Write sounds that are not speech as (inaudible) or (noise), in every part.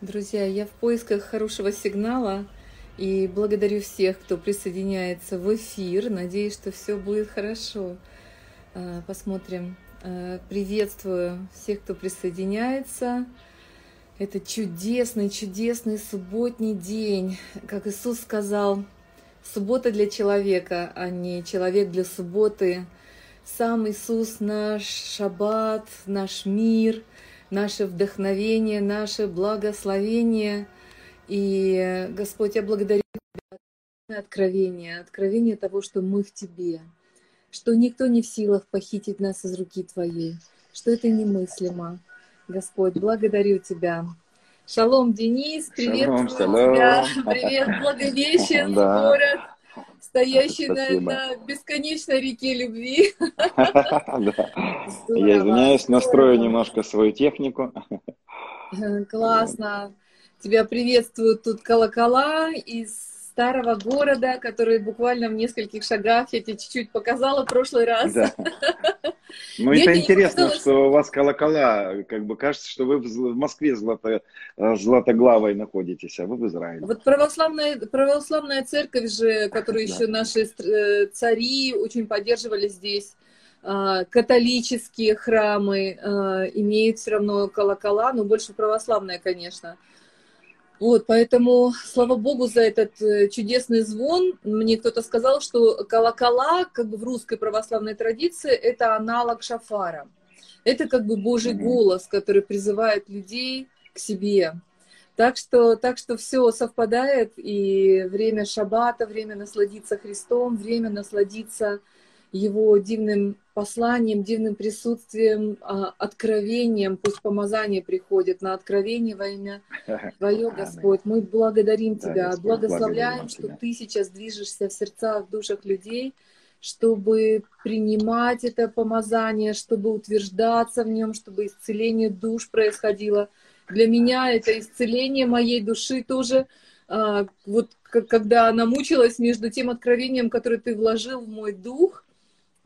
Друзья, я в поисках хорошего сигнала и благодарю всех, кто присоединяется в эфир. Надеюсь, что все будет хорошо. А, посмотрим. А, приветствую всех, кто присоединяется. Это чудесный, чудесный субботний день. Как Иисус сказал, суббота для человека, а не человек для субботы. Сам Иисус наш шаббат, наш мир – наше вдохновение, наше благословение. И, Господь, я благодарю Тебя за откровение, откровение того, что мы в Тебе, что никто не в силах похитить нас из руки Твоей, что это немыслимо. Господь, благодарю Тебя. Шалом, Денис, привет шалом, шалом. тебя, (laughs) привет, Благовещен, город стоящий на, на бесконечной реке любви. (laughs) Я извиняюсь, настрою немножко свою технику. Классно. Тебя приветствуют тут колокола из старого города, который буквально в нескольких шагах я тебе чуть-чуть показала в прошлый раз. Да. (laughs) Ну, это интересно, что у вас колокола, как бы кажется, что вы в Москве злато, э, златоглавой находитесь, а вы в Израиле. Вот православная, православная церковь же, которую да. еще наши э, цари очень поддерживали здесь, а, католические храмы а, имеют все равно колокола, но больше православная, конечно. Вот, поэтому слава богу за этот э, чудесный звон. Мне кто-то сказал, что колокола, как бы в русской православной традиции, это аналог шафара. Это как бы Божий голос, который призывает людей к себе. Так что, так что все совпадает, и время шаббата, время насладиться Христом, время насладиться его дивным посланием, дивным присутствием, а, откровением, пусть помазание приходит на откровение во имя (laughs) Твое, Господь. Мы благодарим Тебя, благословляем, что Ты сейчас движешься в сердцах, в душах людей, чтобы принимать это помазание, чтобы утверждаться в нем, чтобы исцеление душ происходило. Для меня это исцеление моей души тоже, а, вот когда она мучилась между тем откровением, которое ты вложил в мой дух,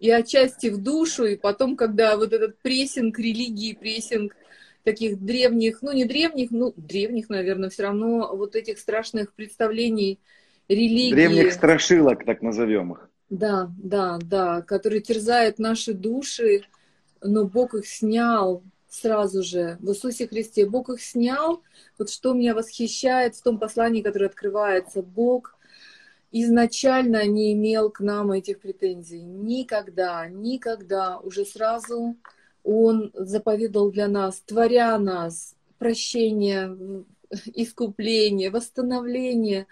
и отчасти в душу, и потом, когда вот этот прессинг религии, прессинг таких древних, ну не древних, ну древних, наверное, все равно вот этих страшных представлений религии. Древних страшилок, так назовем их. Да, да, да, которые терзают наши души, но Бог их снял сразу же в Иисусе Христе. Бог их снял. Вот что меня восхищает в том послании, которое открывается. Бог изначально не имел к нам этих претензий. Никогда, никогда. Уже сразу Он заповедал для нас, творя нас, прощение, искупление, восстановление.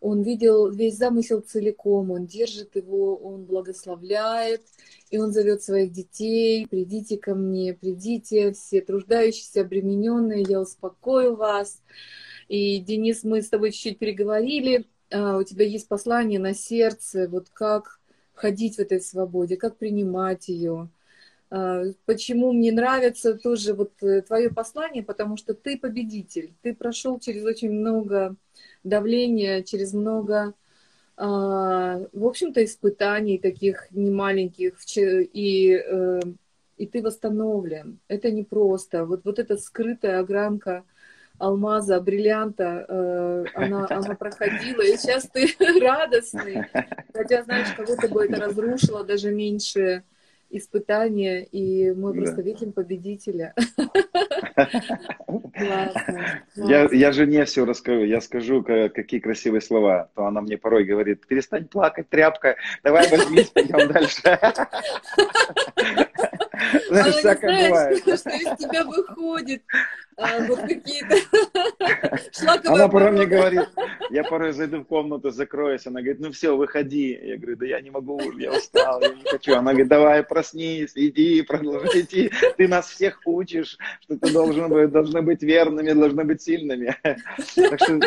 Он видел весь замысел целиком, он держит его, он благословляет, и он зовет своих детей, придите ко мне, придите, все труждающиеся, обремененные, я успокою вас. И, Денис, мы с тобой чуть-чуть переговорили, у тебя есть послание на сердце, вот как ходить в этой свободе, как принимать ее. А, почему мне нравится тоже вот э, твое послание, потому что ты победитель, ты прошел через очень много давления, через много, а, в общем-то, испытаний таких немаленьких, и, э, и ты восстановлен. Это непросто. Вот, вот эта скрытая огранка алмаза, бриллианта, э, она, (laughs) она проходила, и сейчас ты (laughs) радостный. Хотя, знаешь, кого-то бы это разрушило даже меньше испытания, и мы просто да. видим победителя. (laughs) Классно, я жене все расскажу, я скажу, какие красивые слова. То она мне порой говорит, перестань плакать, тряпка, давай возьмись, пойдем дальше. Она не знает, (laughs) что из тебя выходит. А, вот какие-то (laughs) шлаковые Она порой мне говорит, (laughs) я порой зайду в комнату, закроюсь, она говорит, ну все, выходи. Я говорю, да я не могу, я устал, я не хочу. Она говорит, давай проснись, иди, продолжай идти. Ты нас всех учишь, что ты должен быть, должны быть верными, должны быть сильными. Так что,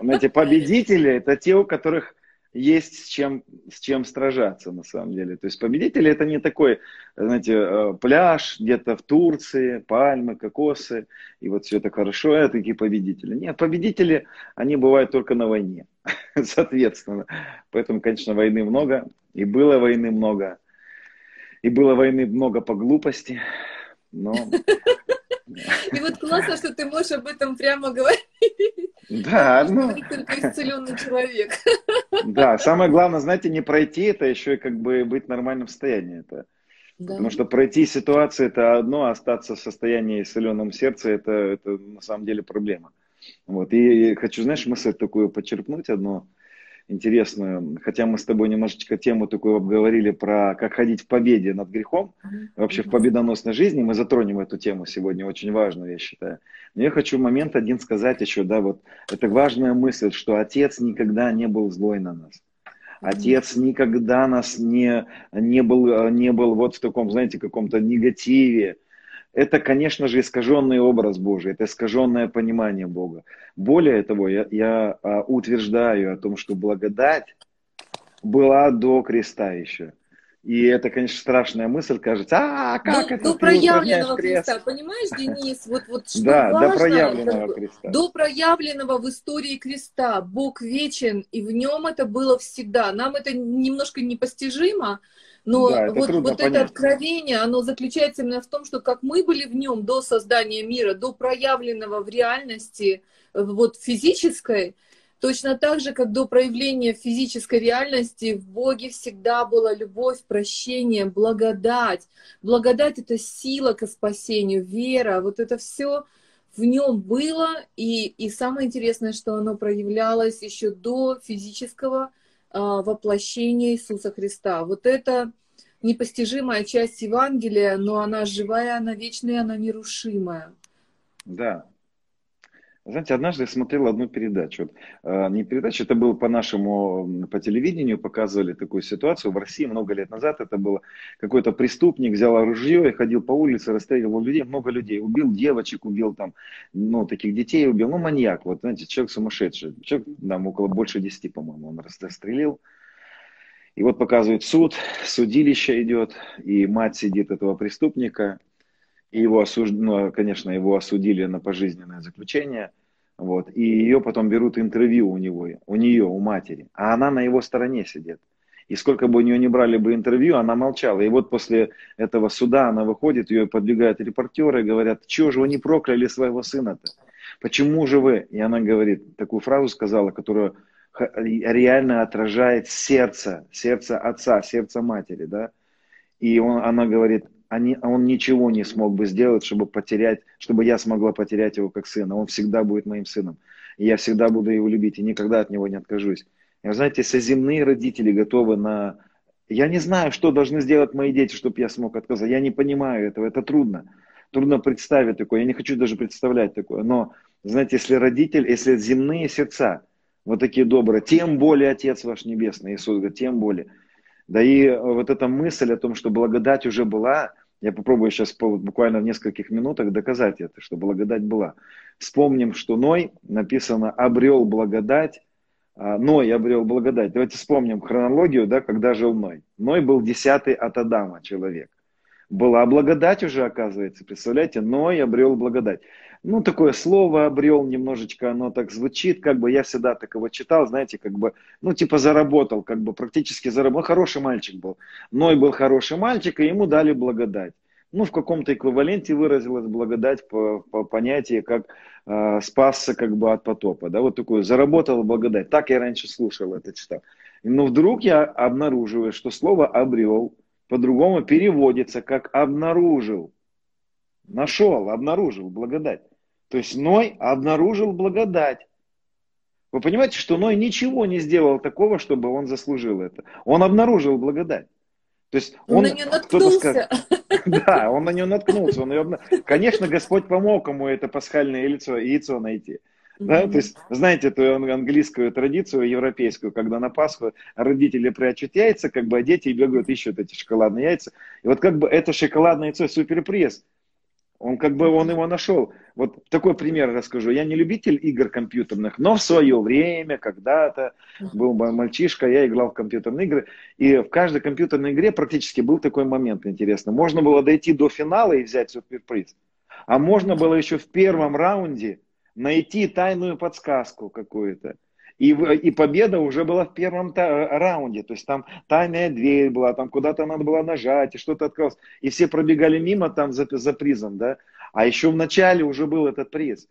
знаете, победители – это те, у которых есть с чем, с чем сражаться на самом деле. То есть победители это не такой, знаете, э, пляж где-то в Турции, пальмы, кокосы, и вот все это хорошо, это такие победители. Нет, победители, они бывают только на войне, (laughs) соответственно. Поэтому, конечно, войны много, и было войны много, и было войны много по глупости, Но... (laughs) И вот классно, что ты можешь об этом прямо говорить. Да, ну... Только исцеленный человек. (laughs) Да, самое главное, знаете, не пройти это, еще и как бы быть в нормальном состоянии. Это да. Потому что пройти ситуацию это одно, а остаться в состоянии исцеленном сердце это, это на самом деле проблема. Вот. И хочу, знаешь, мысль такую подчеркнуть одну интересную. Хотя мы с тобой немножечко тему такую обговорили про как ходить в победе над грехом, вообще в победоносной жизни. Мы затронем эту тему сегодня, очень важную, я считаю. Но я хочу момент один сказать еще, да, вот это важная мысль, что Отец никогда не был злой на нас. Отец никогда нас не, не, был, не был вот в таком, знаете, каком-то негативе. Это, конечно же, искаженный образ Божий, это искаженное понимание Бога. Более того, я, я а, утверждаю о том, что благодать была до креста еще. И это, конечно, страшная мысль, кажется, а как до, это До проявленного креста, понимаешь, Денис, вот, вот (laughs) что да, важно, до проявленного креста. До проявленного в истории креста. Бог вечен, и в нем это было всегда. Нам это немножко непостижимо, но да, вот, вот это откровение, оно заключается именно в том, что как мы были в нем до создания мира, до проявленного в реальности, вот физической, Точно так же, как до проявления физической реальности в Боге всегда была любовь, прощение, благодать. Благодать — это сила к спасению, вера. Вот это все в нем было. И, и самое интересное, что оно проявлялось еще до физического а, воплощения Иисуса Христа. Вот это непостижимая часть Евангелия, но она живая, она вечная, она нерушимая. Да, знаете, однажды я смотрел одну передачу. Вот, э, не передачу, это было по-нашему, по телевидению показывали такую ситуацию. В России много лет назад это было какой-то преступник взял оружие и ходил по улице, расстреливал людей, много людей. Убил девочек, убил там, ну, таких детей убил. Ну, маньяк, вот, знаете, человек сумасшедший. Человек, там, около больше десяти, по-моему, он расстрелил. И вот показывает суд, судилище идет, и мать сидит этого преступника, и его осуж... ну, конечно, его осудили на пожизненное заключение. Вот, и ее потом берут интервью у него, у нее, у матери. А она на его стороне сидит. И сколько бы у нее не брали бы интервью, она молчала. И вот после этого суда она выходит, ее подбегают репортеры, говорят, чего же вы не прокляли своего сына-то? Почему же вы? И она говорит, такую фразу сказала, которая реально отражает сердце, сердце отца, сердце матери, да? И он, она говорит, они, он ничего не смог бы сделать, чтобы потерять, чтобы я смогла потерять его как сына. Он всегда будет моим сыном. И я всегда буду его любить и никогда от него не откажусь. И, знаете, соземные родители готовы на... Я не знаю, что должны сделать мои дети, чтобы я смог отказать. Я не понимаю этого, это трудно. Трудно представить такое. Я не хочу даже представлять такое. Но, знаете, если родитель, если земные сердца, вот такие добрые, тем более Отец ваш Небесный, Иисус говорит, тем более – да и вот эта мысль о том, что благодать уже была, я попробую сейчас буквально в нескольких минутах доказать это, что благодать была. Вспомним, что Ной, написано, обрел благодать, а, Ной обрел благодать. Давайте вспомним хронологию, да, когда жил Ной. Ной был десятый от Адама человек. Была благодать уже, оказывается, представляете, Ной обрел благодать ну, такое слово обрел немножечко, оно так звучит, как бы я всегда такого читал, знаете, как бы, ну, типа заработал, как бы практически заработал. Хороший мальчик был. Ной был хороший мальчик, и ему дали благодать. Ну, в каком-то эквиваленте выразилась благодать по, по понятию, как э, спасся как бы от потопа. Да, вот такую заработал благодать. Так я раньше слушал это, читал. Но вдруг я обнаруживаю, что слово обрел по-другому переводится как обнаружил. Нашел, обнаружил благодать. То есть Ной обнаружил благодать. Вы понимаете, что Ной ничего не сделал такого, чтобы он заслужил это. Он обнаружил благодать. То есть он, он на нее наткнулся. (laughs) Да, он на нее наткнулся. Он ее, конечно, Господь помог ему это пасхальное яйцо, яйцо найти. Да? Mm-hmm. То есть, знаете эту английскую традицию, европейскую, когда на Пасху родители прячут яйца, как бы, а дети бегают, ищут эти шоколадные яйца. И вот как бы это шоколадное яйцо суперприз. Он как бы он его нашел. Вот такой пример расскажу. Я не любитель игр компьютерных, но в свое время, когда-то был мальчишка, я играл в компьютерные игры. И в каждой компьютерной игре практически был такой момент интересный. Можно было дойти до финала и взять суперприз. А можно было еще в первом раунде найти тайную подсказку какую-то. И, и победа уже была в первом раунде. То есть там тайная дверь была, там куда-то надо было нажать, и что-то открылось. И все пробегали мимо там за, за призом, да. А еще в начале уже был этот приз.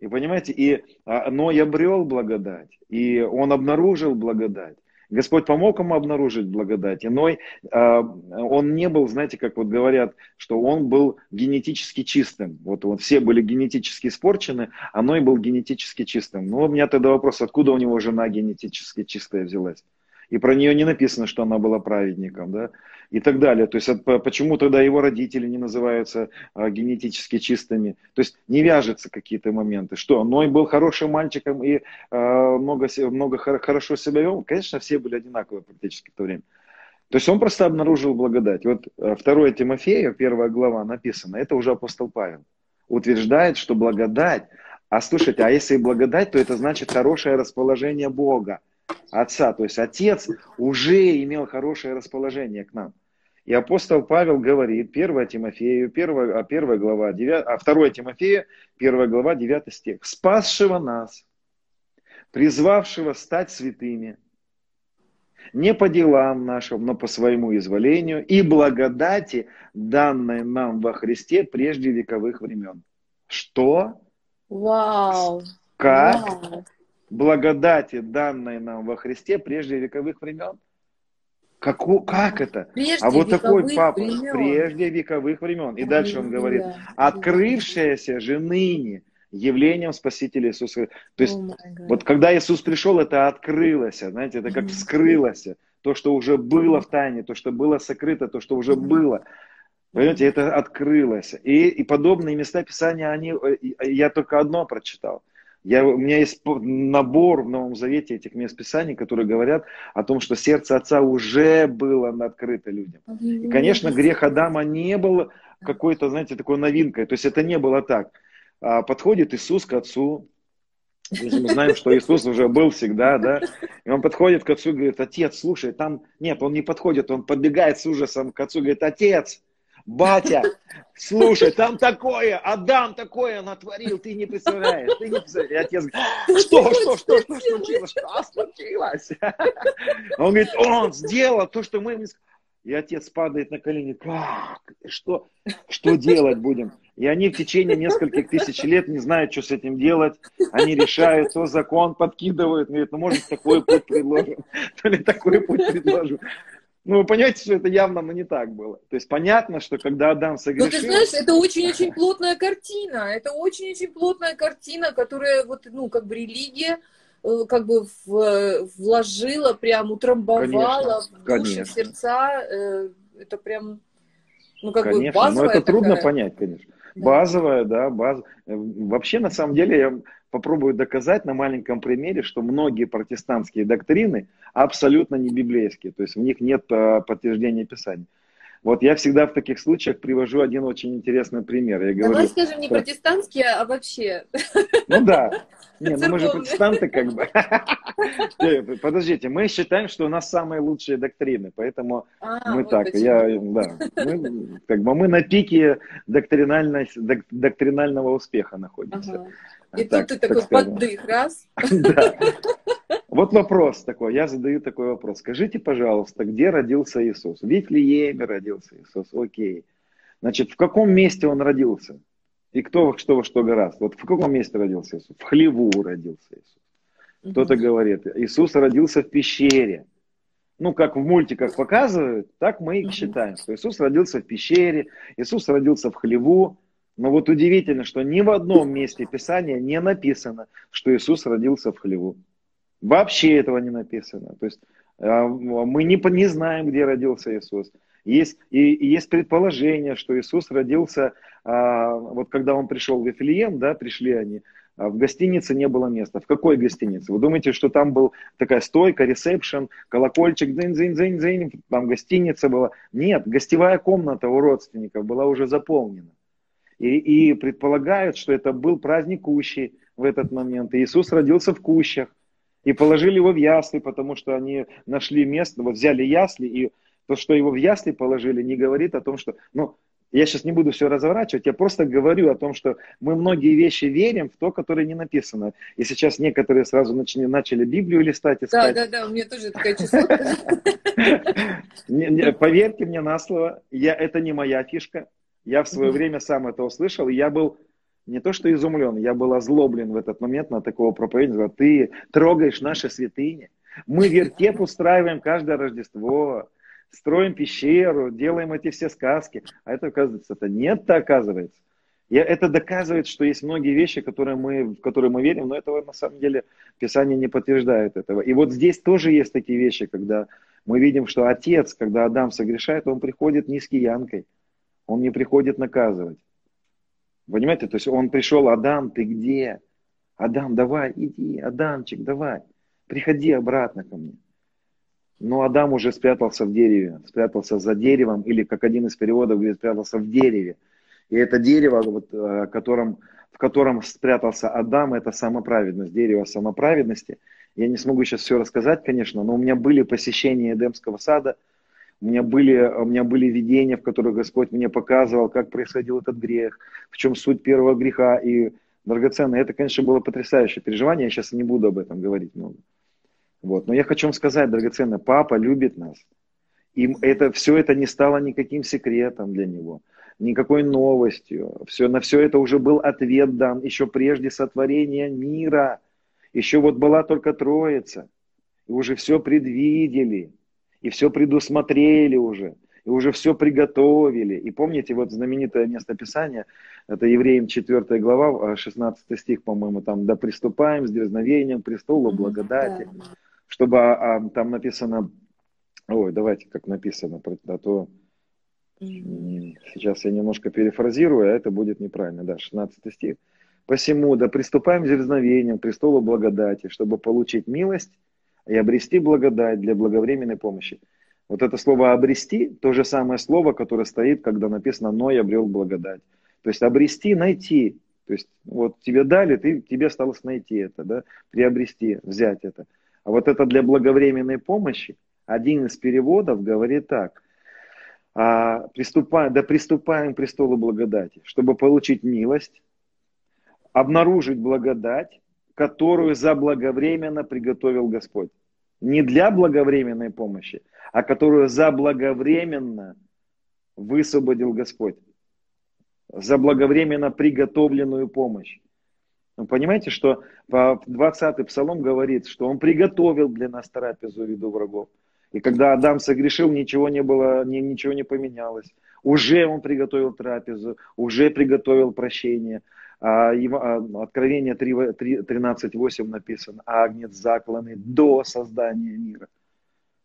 И понимаете, и а, Ной обрел благодать, и он обнаружил благодать. Господь помог ему обнаружить благодать. Иной, а, он не был, знаете, как вот говорят, что он был генетически чистым. Вот, вот все были генетически испорчены, а Ной был генетически чистым. Ну, у меня тогда вопрос, откуда у него жена генетически чистая взялась? И про нее не написано, что она была праведником, да, и так далее. То есть почему тогда его родители не называются а, генетически чистыми? То есть не вяжется какие-то моменты. Что, Ной был хорошим мальчиком и а, много, много хорошо себя вел? Конечно, все были одинаковые практически в то время. То есть он просто обнаружил благодать. Вот а, второе Тимофея, первая глава написано, это уже апостол Павел. Утверждает, что благодать, а слушайте, а если благодать, то это значит хорошее расположение Бога отца. То есть отец уже имел хорошее расположение к нам. И апостол Павел говорит, 1 Тимофею, 1, 1 глава, 9, а 2 Тимофея, 1 глава, 9 стих. «Спасшего нас, призвавшего стать святыми, не по делам нашим, но по своему изволению, и благодати, данной нам во Христе прежде вековых времен». Что? Вау! Как? Вау благодати, данной нам во Христе прежде вековых времен. Как, как это? Прежде а вот такой папа, времен. прежде вековых времен. И дальше он говорит, открывшееся же ныне явлением Спасителя Иисуса. То есть, oh вот когда Иисус пришел, это открылось, знаете, это как вскрылось. То, что уже было в тайне, то, что было сокрыто, то, что уже было. Понимаете, это открылось. И, и подобные места Писания, они, э, я только одно прочитал – я, у меня есть набор в Новом Завете этих мест Писаний, которые говорят о том, что сердце Отца уже было открыто людям. И, конечно, грех Адама не был какой-то, знаете, такой новинкой. То есть это не было так. А подходит Иисус к Отцу, мы знаем, что Иисус уже был всегда, да, и он подходит к отцу и говорит, отец, слушай, там, нет, он не подходит, он подбегает с ужасом к отцу и говорит, отец, батя, слушай, там такое, Адам такое натворил, ты не представляешь, ты не представляешь. И отец говорит, что, что, что, что случилось, что случилось? Он говорит, он сделал то, что мы ему и отец падает на колени. Как? Что? Что делать будем? И они в течение нескольких тысяч лет не знают, что с этим делать. Они решают, то закон подкидывают. Говорят, ну может такой путь предложим, то ли такой путь предложим. Ну, вы понимаете, что это явно ну, не так было. То есть понятно, что когда Адам согрешил... Ну, ты знаешь, это очень-очень плотная картина. Это очень-очень плотная картина, которая вот, ну, как бы религия э, как бы в, вложила, прям утрамбовала конечно, в души, конечно. в сердца. Э, это прям, ну, как конечно, бы базовая но это такая... трудно понять, конечно. Базовая, да, баз. Э, вообще, на самом деле, я попробую доказать на маленьком примере, что многие протестантские доктрины абсолютно не библейские, то есть в них нет э, подтверждения Писания. Вот я всегда в таких случаях привожу один очень интересный пример. Я говорю, Давай скажем, не что... протестантские, а вообще. Ну да. Не, ну мы же протестанты как бы. (laughs) Э, подождите, мы считаем, что у нас самые лучшие доктрины, поэтому а, мы вот так, почему. я, да, мы, как бы мы на пике доктринального успеха находимся. Ага. И так, тут ты такой скажем. поддых, раз. (laughs) Да. Вот вопрос такой, я задаю такой вопрос. Скажите, пожалуйста, где родился Иисус? В Вифлееме родился Иисус, окей. Значит, в каком месте он родился? И кто что во что гораздо? Вот в каком месте родился Иисус? В хлеву родился Иисус. Кто-то говорит, Иисус родился в пещере. Ну, как в мультиках показывают, так мы и считаем, что Иисус родился в пещере, Иисус родился в хлеву. Но вот удивительно, что ни в одном месте Писания не написано, что Иисус родился в хлеву. Вообще этого не написано. То есть а, мы не, не знаем, где родился Иисус. Есть, и, и есть предположение, что Иисус родился, а, вот когда он пришел в Вифлеем, да, пришли они, а в гостинице не было места. В какой гостинице? Вы думаете, что там был такая стойка, ресепшн, колокольчик, дзынь-дзынь-дзынь-дзынь, там гостиница была? Нет, гостевая комната у родственников была уже заполнена. И, и предполагают, что это был праздник Кущи в этот момент. И Иисус родился в Кущах. И положили его в ясли, потому что они нашли место, вот взяли ясли, и то, что его в ясли положили, не говорит о том, что... Ну, Я сейчас не буду все разворачивать, я просто говорю о том, что мы многие вещи верим в то, которое не написано. И сейчас некоторые сразу начали, начали Библию листать искать. Да, да, да, у меня тоже такая чесотка. (laughs) Поверьте мне на слово, я, это не моя фишка. Я в свое время сам это услышал, и я был не то что изумлен, я был озлоблен в этот момент на такого проповедника. Ты трогаешь наши святыни. Мы вертеп устраиваем каждое Рождество строим пещеру, делаем эти все сказки. А это, оказывается, это нет-то оказывается. И это доказывает, что есть многие вещи, которые мы, в которые мы верим, но этого на самом деле Писание не подтверждает этого. И вот здесь тоже есть такие вещи, когда мы видим, что отец, когда Адам согрешает, он приходит не с киянкой, он не приходит наказывать. Понимаете, то есть он пришел, Адам, ты где? Адам, давай, иди, Адамчик, давай, приходи обратно ко мне. Но Адам уже спрятался в дереве, спрятался за деревом, или как один из переводов говорит, спрятался в дереве. И это дерево, вот, э, котором, в котором спрятался Адам, это самоправедность, дерево самоправедности. Я не смогу сейчас все рассказать, конечно, но у меня были посещения Эдемского сада, у меня были, у меня были видения, в которых Господь мне показывал, как происходил этот грех, в чем суть первого греха. И драгоценно, это, конечно, было потрясающее переживание, я сейчас не буду об этом говорить много. Вот. Но я хочу вам сказать, драгоценно, папа любит нас. И это, все это не стало никаким секретом для него, никакой новостью. Все, на все это уже был ответ дан еще прежде сотворения мира. Еще вот была только Троица. И уже все предвидели, и все предусмотрели уже, и уже все приготовили. И помните, вот знаменитое местописание, это Евреям 4 глава, 16 стих, по-моему, там, «Да приступаем с дерзновением престолу благодати». Mm-hmm чтобы а, а, там написано, ой, давайте как написано, а то сейчас я немножко перефразирую, а это будет неправильно, да, 16 стих. Посему, да приступаем с дерзновением к престолу благодати, чтобы получить милость и обрести благодать для благовременной помощи. Вот это слово «обрести» – то же самое слово, которое стоит, когда написано «Ной обрел благодать». То есть обрести, найти. То есть вот тебе дали, ты, тебе осталось найти это, да, приобрести, взять это. А вот это для благовременной помощи. Один из переводов говорит так. А, приступаем, да приступаем к престолу благодати, чтобы получить милость, обнаружить благодать, которую заблаговременно приготовил Господь. Не для благовременной помощи, а которую заблаговременно высвободил Господь. Заблаговременно приготовленную помощь. Вы понимаете, что 20-й псалом говорит, что он приготовил для нас трапезу в виду врагов. И когда Адам согрешил, ничего не было, ничего не поменялось. Уже он приготовил трапезу, уже приготовил прощение. А, а, Откровение 13.8 написано, агнец закланный до создания мира.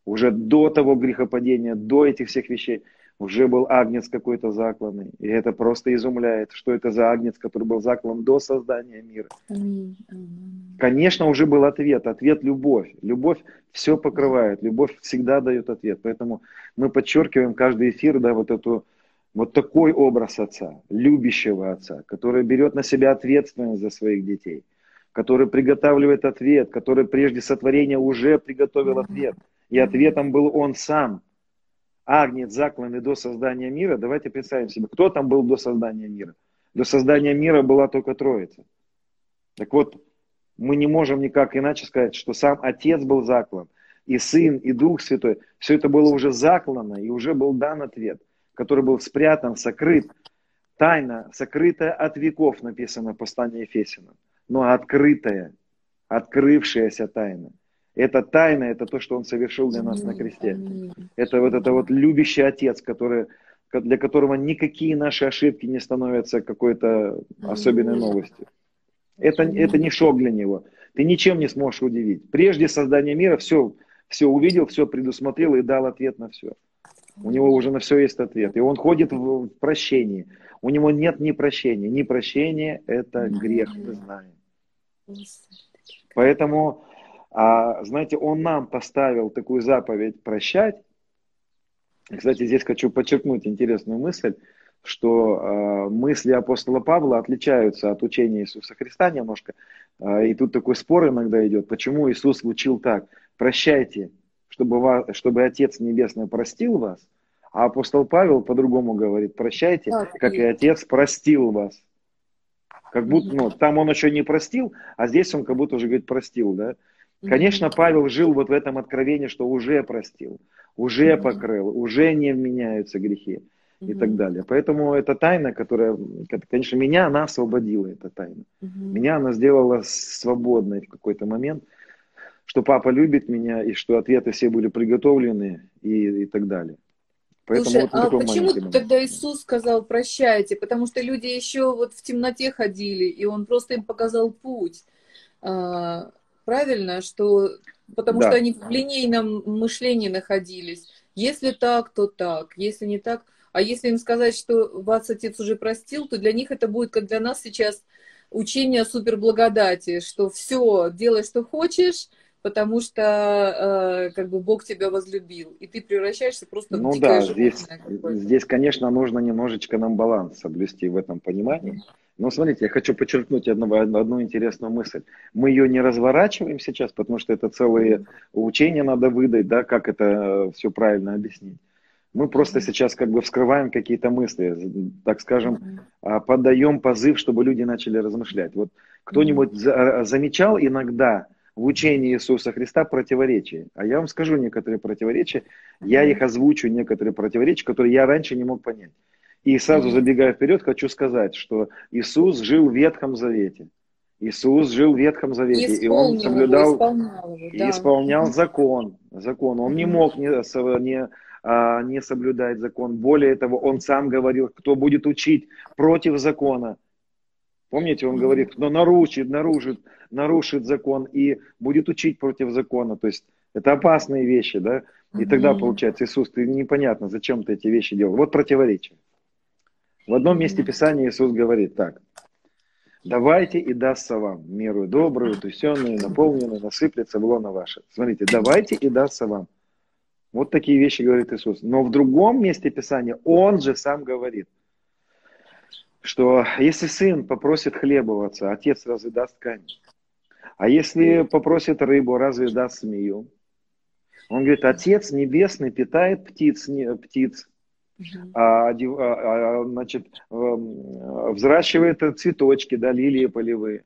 Уже до того грехопадения, до этих всех вещей уже был агнец какой-то закланный. И это просто изумляет, что это за агнец, который был заклан до создания мира. Конечно, уже был ответ. Ответ – любовь. Любовь все покрывает. Любовь всегда дает ответ. Поэтому мы подчеркиваем каждый эфир, да, вот эту вот такой образ отца, любящего отца, который берет на себя ответственность за своих детей, который приготавливает ответ, который прежде сотворения уже приготовил ответ. И ответом был он сам – Агнец закланный до создания мира, давайте представим себе, кто там был до создания мира. До создания мира была только Троица. Так вот, мы не можем никак иначе сказать, что сам Отец был заклан, и Сын, и Дух Святой. Все это было уже заклано, и уже был дан ответ, который был спрятан, сокрыт. Тайна, сокрытая от веков, написано в послании Ефесянам, но открытая, открывшаяся тайна – это тайна, это то, что Он совершил для нас на кресте. Это вот это вот любящий Отец, который, для которого никакие наши ошибки не становятся какой-то особенной новостью. Это, это не шок для Него. Ты ничем не сможешь удивить. Прежде создания мира все, все увидел, все предусмотрел и дал ответ на все. У него уже на все есть ответ. И он ходит в прощении. У него нет ни прощения. Ни прощения – это грех, мы знаем. Поэтому а знаете, он нам поставил такую заповедь прощать. Кстати, здесь хочу подчеркнуть интересную мысль, что э, мысли апостола Павла отличаются от учения Иисуса Христа немножко. Э, и тут такой спор иногда идет, почему Иисус учил так. Прощайте, чтобы, вас, чтобы Отец Небесный простил вас, А апостол Павел по-другому говорит, прощайте, как и Отец простил вас. Как будто, ну, там он еще не простил, а здесь он как будто уже говорит простил, да. Конечно, Павел жил вот в этом откровении, что уже простил, уже покрыл, уже не вменяются грехи и так далее. Поэтому это тайна, которая, конечно, меня она освободила, эта тайна. Меня она сделала свободной в какой-то момент, что папа любит меня, и что ответы все были приготовлены и, и так далее. Поэтому Слушай, вот а почему тогда Иисус сказал прощайте? Потому что люди еще вот в темноте ходили, и Он просто им показал путь. А, правильно, что потому да. что они в линейном мышлении находились. Если так, то так. Если не так, а если им сказать, что вас отец уже простил, то для них это будет, как для нас сейчас, учение о суперблагодати, что все, делай, что хочешь, потому что э, как бы Бог тебя возлюбил, и ты превращаешься просто ну в дикое да, здесь, здесь, конечно, нужно немножечко нам баланс соблюсти в этом понимании. Но смотрите, я хочу подчеркнуть одну, одну интересную мысль. Мы ее не разворачиваем сейчас, потому что это целые учения надо выдать, да, как это э, все правильно объяснить. Мы просто сейчас как бы вскрываем какие-то мысли, так скажем, а, подаем позыв, чтобы люди начали размышлять. Вот кто-нибудь замечал иногда в учении Иисуса Христа противоречия? А я вам скажу некоторые противоречия, я их озвучу, некоторые противоречия, которые я раньше не мог понять. И сразу забегая вперед, хочу сказать, что Иисус жил в Ветхом Завете. Иисус жил в Ветхом Завете, и он соблюдал и да. исполнял закон. закон. Он не мог не, не а, не соблюдает закон. Более того, он сам говорил, кто будет учить против закона. Помните, он говорит, кто нарушит, нарушит, нарушит закон и будет учить против закона. То есть это опасные вещи, да? И тогда получается, Иисус, ты непонятно, зачем ты эти вещи делал. Вот противоречие. В одном месте Писания Иисус говорит так. Давайте и дастся вам меру добрую, тусенную, наполненную, насыплется в лоно ваше. Смотрите, давайте и дастся вам. Вот такие вещи говорит Иисус. Но в другом месте Писания Он же сам говорит, что если сын попросит хлеба у отца, отец разве даст камень? А если попросит рыбу, разве даст змею? Он говорит, отец небесный питает птиц, не, птиц а, а, а, значит, взращивает цветочки, да, лилии полевые.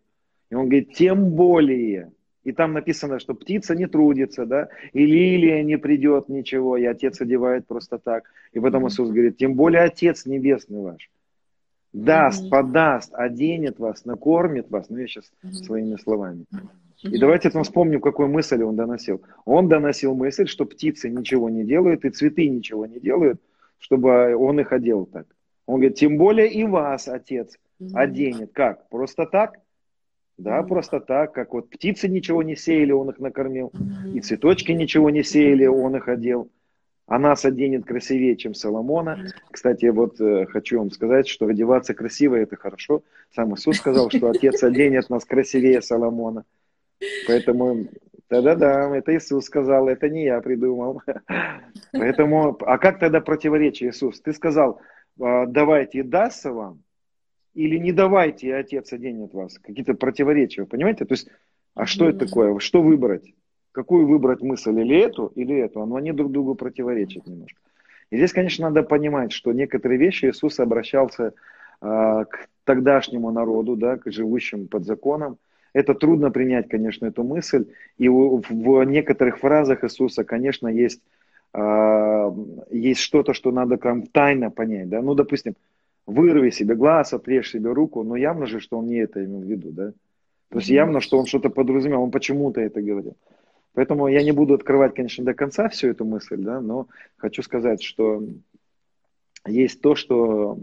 И он говорит, тем более и там написано, что птица не трудится, да, и лилия не придет ничего, и отец одевает просто так. И потом Иисус говорит, тем более Отец Небесный ваш даст, mm-hmm. подаст, оденет вас, накормит вас. Ну, я сейчас mm-hmm. своими словами. Mm-hmm. И давайте там вспомним, какую мысль он доносил. Он доносил мысль, что птицы ничего не делают, и цветы ничего не делают, чтобы он их одел так. Он говорит, тем более и вас, Отец, mm-hmm. оденет. Как? Просто так? Да, mm-hmm. просто так, как вот птицы ничего не сеяли, он их накормил, mm-hmm. и цветочки ничего не сеяли, он их одел. А нас оденет красивее, чем Соломона. Кстати, вот э, хочу вам сказать, что одеваться красиво – это хорошо. Сам Иисус сказал, что Отец оденет нас красивее Соломона. Поэтому, да-да-да, это Иисус сказал, это не я придумал. Поэтому, а как тогда противоречие, Иисус? Ты сказал, «А, давайте дастся вам, или не давайте, и Отец оденет вас. Какие-то противоречия, понимаете? То есть, а что это такое? Что выбрать? Какую выбрать мысль? Или эту, или эту? Но они друг другу противоречат немножко. И здесь, конечно, надо понимать, что некоторые вещи Иисус обращался э, к тогдашнему народу, да, к живущим под законом. Это трудно принять, конечно, эту мысль. И в, в некоторых фразах Иисуса, конечно, есть, э, есть что-то, что надо прям тайно понять. Да? Ну, допустим, вырви себе глаз, отрежь себе руку, но явно же, что он не это имел в виду, да? То есть явно, что он что-то подразумевал, он почему-то это говорил. Поэтому я не буду открывать, конечно, до конца всю эту мысль, да, но хочу сказать, что есть то, что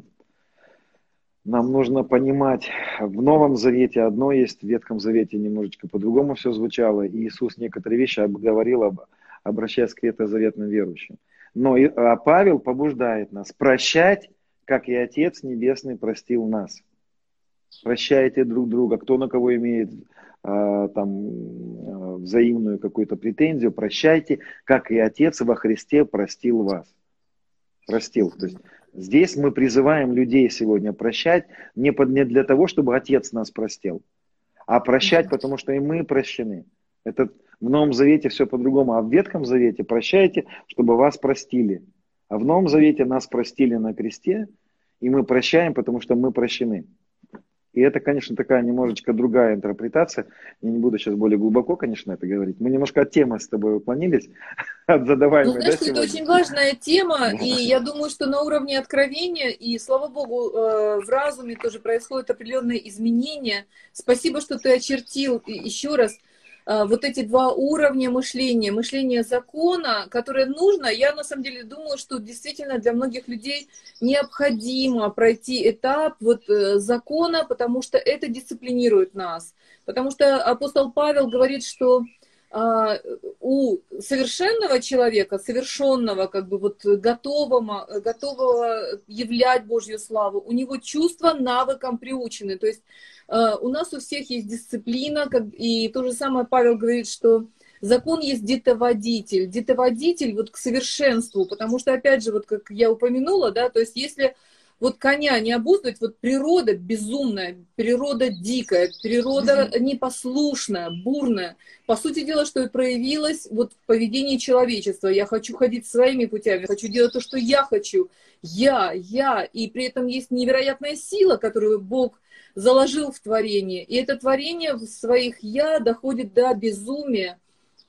нам нужно понимать. В Новом Завете одно есть, в Ветхом Завете немножечко по-другому все звучало. И Иисус некоторые вещи говорил, обращаясь к ветхозаветным верующим. Но а Павел побуждает нас прощать как и Отец Небесный простил нас. Прощайте друг друга, кто на кого имеет э, там э, взаимную какую-то претензию, прощайте, как и Отец во Христе простил вас. Простил. То есть здесь мы призываем людей сегодня прощать не, под, не для того, чтобы Отец нас простил, а прощать, потому что и мы прощены. Это в Новом Завете все по-другому, а в Ветхом Завете прощайте, чтобы вас простили. А в Новом Завете нас простили на кресте, и мы прощаем, потому что мы прощены. И это, конечно, такая немножечко другая интерпретация. Я не буду сейчас более глубоко, конечно, это говорить. Мы немножко от темы с тобой уклонились, (laughs) от задаваемой. Ну, знаешь, да, это очень важная тема, (laughs) и я думаю, что на уровне откровения, и, слава богу, э, в разуме тоже происходят определенные изменения. Спасибо, что ты очертил еще раз вот эти два уровня мышления, мышление закона, которое нужно, я на самом деле думаю, что действительно для многих людей необходимо пройти этап вот э, закона, потому что это дисциплинирует нас. Потому что апостол Павел говорит, что а, у совершенного человека, совершенного, как бы вот готового, готового являть Божью славу, у него чувства навыкам приучены. То есть у нас у всех есть дисциплина, и то же самое Павел говорит, что закон есть детоводитель, детоводитель вот к совершенству, потому что, опять же, вот как я упомянула, да, то есть если вот коня не обуздывать, вот природа безумная, природа дикая, природа непослушная, бурная. По сути дела, что и проявилось вот в поведении человечества. Я хочу ходить своими путями, хочу делать то, что я хочу. Я, я. И при этом есть невероятная сила, которую Бог заложил в творение. И это творение в своих «я» доходит до безумия.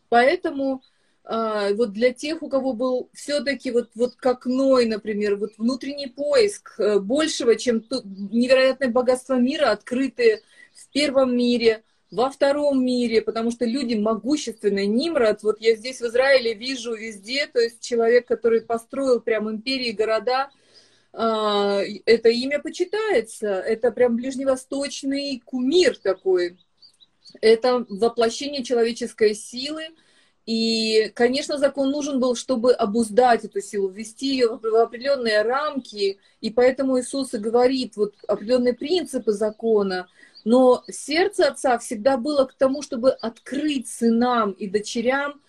Поэтому а, вот для тех, у кого был все-таки вот, вот как Ной, например, вот внутренний поиск э, большего, чем невероятное богатство мира, открытые в первом мире, во втором мире, потому что люди могущественные. Нимрод, вот я здесь в Израиле вижу везде, то есть человек, который построил прям империи, города, это имя почитается, это прям ближневосточный кумир такой. Это воплощение человеческой силы – и, конечно, закон нужен был, чтобы обуздать эту силу, ввести ее в определенные рамки. И поэтому Иисус и говорит вот определенные принципы закона. Но сердце Отца всегда было к тому, чтобы открыть сынам и дочерям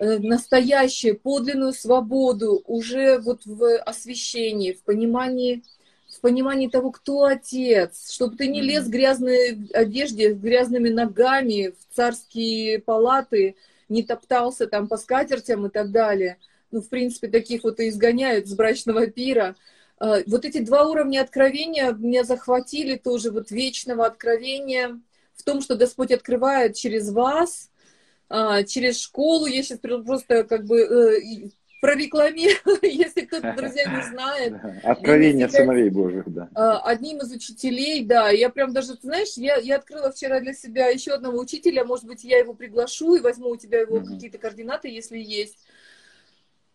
настоящую, подлинную свободу уже вот в освящении, в понимании, в понимании того, кто отец, чтобы ты не лез в грязной одежде, с грязными ногами в царские палаты, не топтался там по скатертям и так далее. Ну, в принципе, таких вот и изгоняют с брачного пира. А, вот эти два уровня откровения меня захватили тоже, вот вечного откровения в том, что Господь открывает через вас, через школу. Я сейчас просто как бы э, прорекламирую, (laughs) если кто-то, друзья, не знает. Откровение сыновей Божьих, да. А, одним из учителей, да. Я прям даже, знаешь, я, я открыла вчера для себя еще одного учителя, может быть, я его приглашу и возьму у тебя его mm-hmm. какие-то координаты, если есть.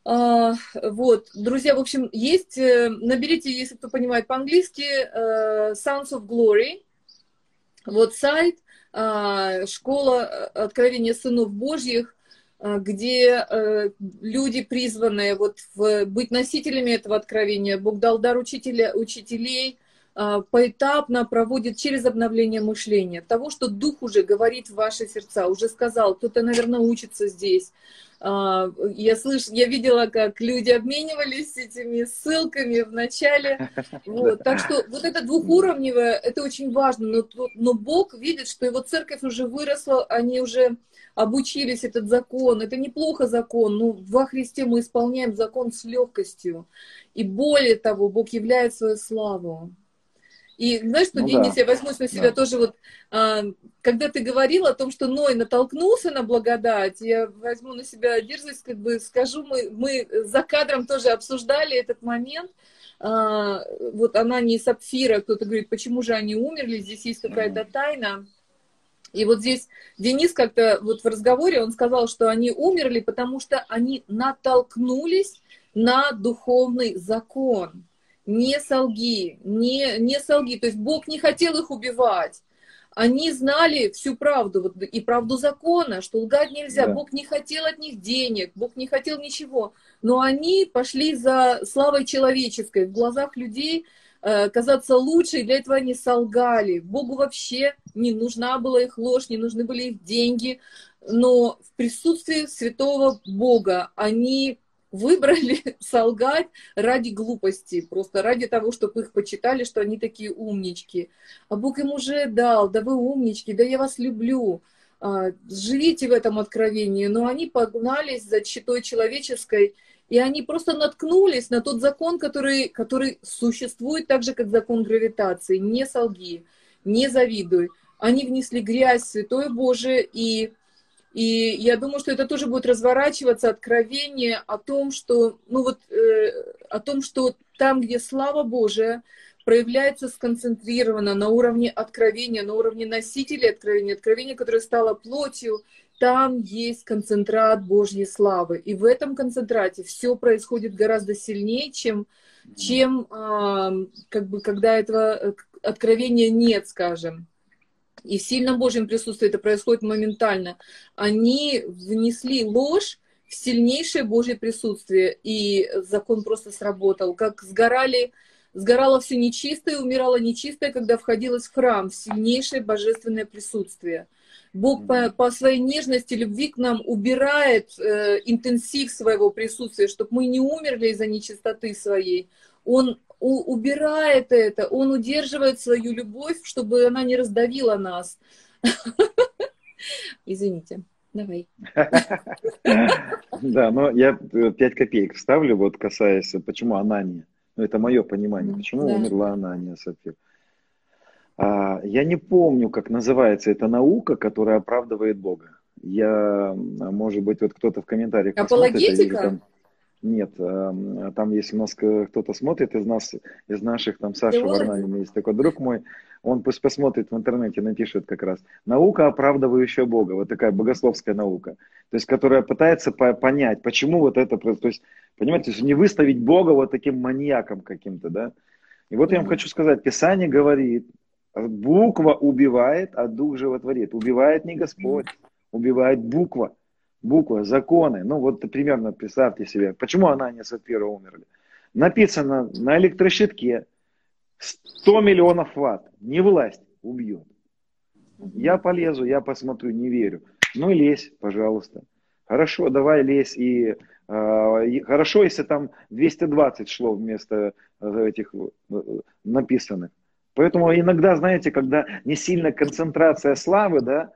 А, вот, друзья, в общем, есть, э, наберите, если кто понимает по-английски, uh, Sons of Glory, вот сайт, школа э, откровения сынов Божьих, Э, где э, люди, призванные вот в, быть носителями этого откровения, Бог дал дар учителя, учителей, э, поэтапно проводит через обновление мышления, того, что Дух уже говорит в ваши сердца, уже сказал, кто-то, наверное, учится здесь. Я слыш, я видела, как люди обменивались этими ссылками в начале. (laughs) Вот. Так что вот это двухуровневое, это очень важно. Но, но Бог видит, что его церковь уже выросла, они уже обучились этот закон. Это неплохо закон, но во Христе мы исполняем закон с легкостью. И более того, Бог являет свою славу. И знаешь, что, ну, Денис, да. я возьму на себя да. тоже вот, а, когда ты говорил о том, что Ной натолкнулся на благодать, я возьму на себя дерзость, как бы скажу, мы, мы за кадром тоже обсуждали этот момент, а, вот она не сапфира, кто-то говорит, почему же они умерли, здесь есть какая-то тайна. И вот здесь Денис как-то вот в разговоре, он сказал, что они умерли, потому что они натолкнулись на духовный закон. Не солги, не, не солги. То есть Бог не хотел их убивать. Они знали всю правду вот, и правду закона, что лгать нельзя. Да. Бог не хотел от них денег, Бог не хотел ничего. Но они пошли за славой человеческой в глазах людей – Э, казаться лучше, и для этого они солгали. Богу вообще не нужна была их ложь, не нужны были их деньги, но в присутствии святого Бога они выбрали (laughs) солгать ради глупости, просто ради того, чтобы их почитали, что они такие умнички. А Бог им уже дал, да вы умнички, да я вас люблю, а, живите в этом откровении. Но они погнались за читой человеческой, и они просто наткнулись на тот закон, который, который существует так же, как закон гравитации. Не солги, не завидуй. Они внесли грязь в Святое Божие, и, и я думаю, что это тоже будет разворачиваться откровение о том, что, ну вот, э, о том, что там, где слава Божия, проявляется сконцентрированно на уровне откровения, на уровне носителя откровения, откровения, которое стало плотью, там есть концентрат Божьей славы. И в этом концентрате все происходит гораздо сильнее, чем, чем а, как бы, когда этого э, откровения нет, скажем. И в сильном Божьем присутствии это происходит моментально. Они внесли ложь в сильнейшее Божье присутствие, и закон просто сработал. Как сгорали, сгорало все нечистое, умирало нечистое, когда входилось в храм, в сильнейшее божественное присутствие. Бог по, по своей нежности, любви к нам убирает э, интенсив своего присутствия, чтобы мы не умерли из-за нечистоты своей. Он убирает это, он удерживает свою любовь, чтобы она не раздавила нас. (laughs) Извините. Давай. (laughs) Да, но я 5 копеек вставлю, вот касаясь, почему Анания. Ну, это мое понимание. Почему умерла Анания Сапфир? А, я не помню, как называется эта наука, которая оправдывает Бога. Я, может быть, вот кто-то в комментариях... Апологетика? Нет, там если у нас кто-то смотрит из нас, из наших, там Саша Варнавин есть такой друг мой, он пусть посмотрит в интернете, напишет как раз. Наука, оправдывающая Бога, вот такая богословская наука, то есть которая пытается понять, почему вот это, то есть, понимаете, не выставить Бога вот таким маньяком каким-то, да. И вот я вам хочу сказать, Писание говорит, Буква убивает, а дух животворит. Убивает не Господь, убивает буква. Буква, законы. Ну вот примерно представьте себе, почему она не Сапфира умерли. Написано на электрощитке 100 миллионов ватт. Не власть убьет. Я полезу, я посмотрю, не верю. Ну лезь, пожалуйста. Хорошо, давай лезь. И, э, и хорошо, если там 220 шло вместо э, этих э, написанных. Поэтому иногда, знаете, когда не сильно концентрация славы, да,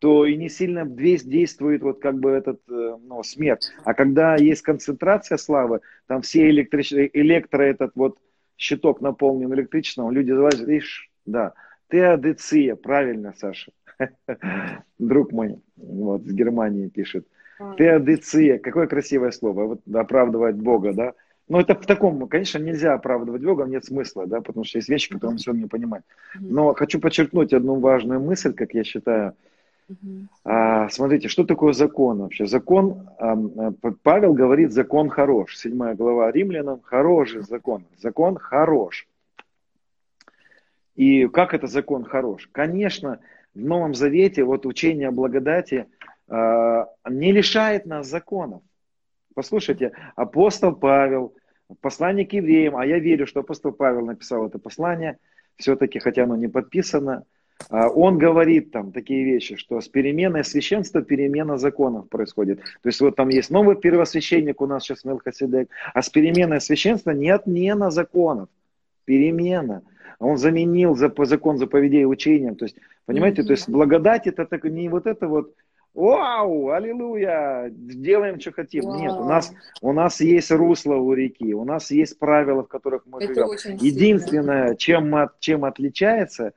то и не сильно действует вот как бы этот э, ну, смерть. А когда есть концентрация славы, там все электрич... электро этот вот щиток наполнен электричеством, люди залазят, видишь, да, теодиция, правильно, Саша, (laughs) друг мой, вот, с Германии пишет. Теодиция, какое красивое слово, вот оправдывать Бога, да, но это в таком, конечно, нельзя оправдывать Бога, нет смысла, да, потому что есть вещи, которые он все не понимает. Но хочу подчеркнуть одну важную мысль, как я считаю. А, смотрите, что такое закон вообще? Закон, а, Павел говорит, закон хорош. Седьмая глава Римлянам, хороший закон. Закон хорош. И как это закон хорош? Конечно, в Новом Завете вот учение о благодати а, не лишает нас законов. Послушайте, апостол Павел, послание к евреям, а я верю, что апостол Павел написал это послание, все-таки, хотя оно не подписано, он говорит там такие вещи, что с переменой священства перемена законов происходит. То есть вот там есть новый первосвященник у нас сейчас Мелхасидек, а с переменой священства нет отмена законов, перемена. Он заменил закон заповедей учением. То есть, понимаете, mm-hmm. то есть благодать это так не вот это вот Вау, аллилуйя, делаем, что хотим. Вау. Нет, у нас, у нас есть русло у реки, у нас есть правила, в которых мы Это живем. Единственное, чем, чем отличается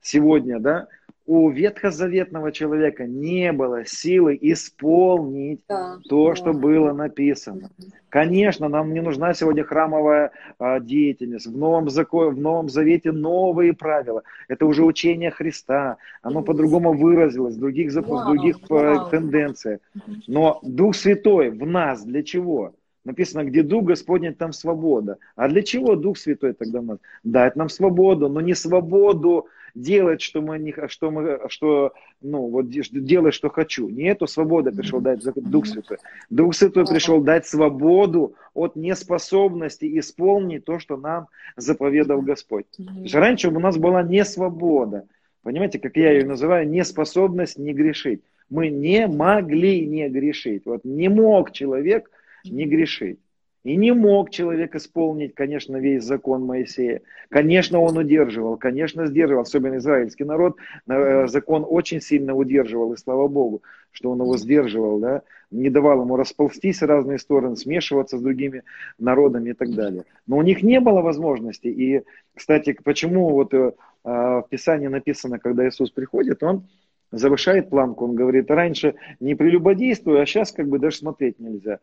сегодня, да, у ветхозаветного человека не было силы исполнить да, то, да. что было написано. Конечно, нам не нужна сегодня храмовая а, деятельность. В новом, закон, в новом Завете новые правила. Это уже учение Христа. Оно по-другому выразилось, в других, в других вау. тенденциях. Но Дух Святой в нас для чего? Написано, где Дух Господень, там свобода. А для чего Дух Святой тогда нас? Дать нам свободу, но не свободу делать, что мы не, что мы, что, ну, вот делать, что хочу. Не эту свободу пришел дать Дух Святой. Дух Святой пришел дать свободу от неспособности исполнить то, что нам заповедал Господь. То есть раньше у нас была не свобода. Понимаете, как я ее называю, неспособность не грешить. Мы не могли не грешить. Вот не мог человек не грешить. И не мог человек исполнить, конечно, весь закон Моисея. Конечно, он удерживал, конечно, сдерживал, особенно израильский народ, э, закон очень сильно удерживал, и слава Богу, что он его сдерживал, да, не давал ему расползтись в разные стороны, смешиваться с другими народами и так далее. Но у них не было возможности. И, кстати, почему вот э, в Писании написано, когда Иисус приходит, он завышает планку, он говорит, раньше не прелюбодействую, а сейчас как бы даже смотреть нельзя.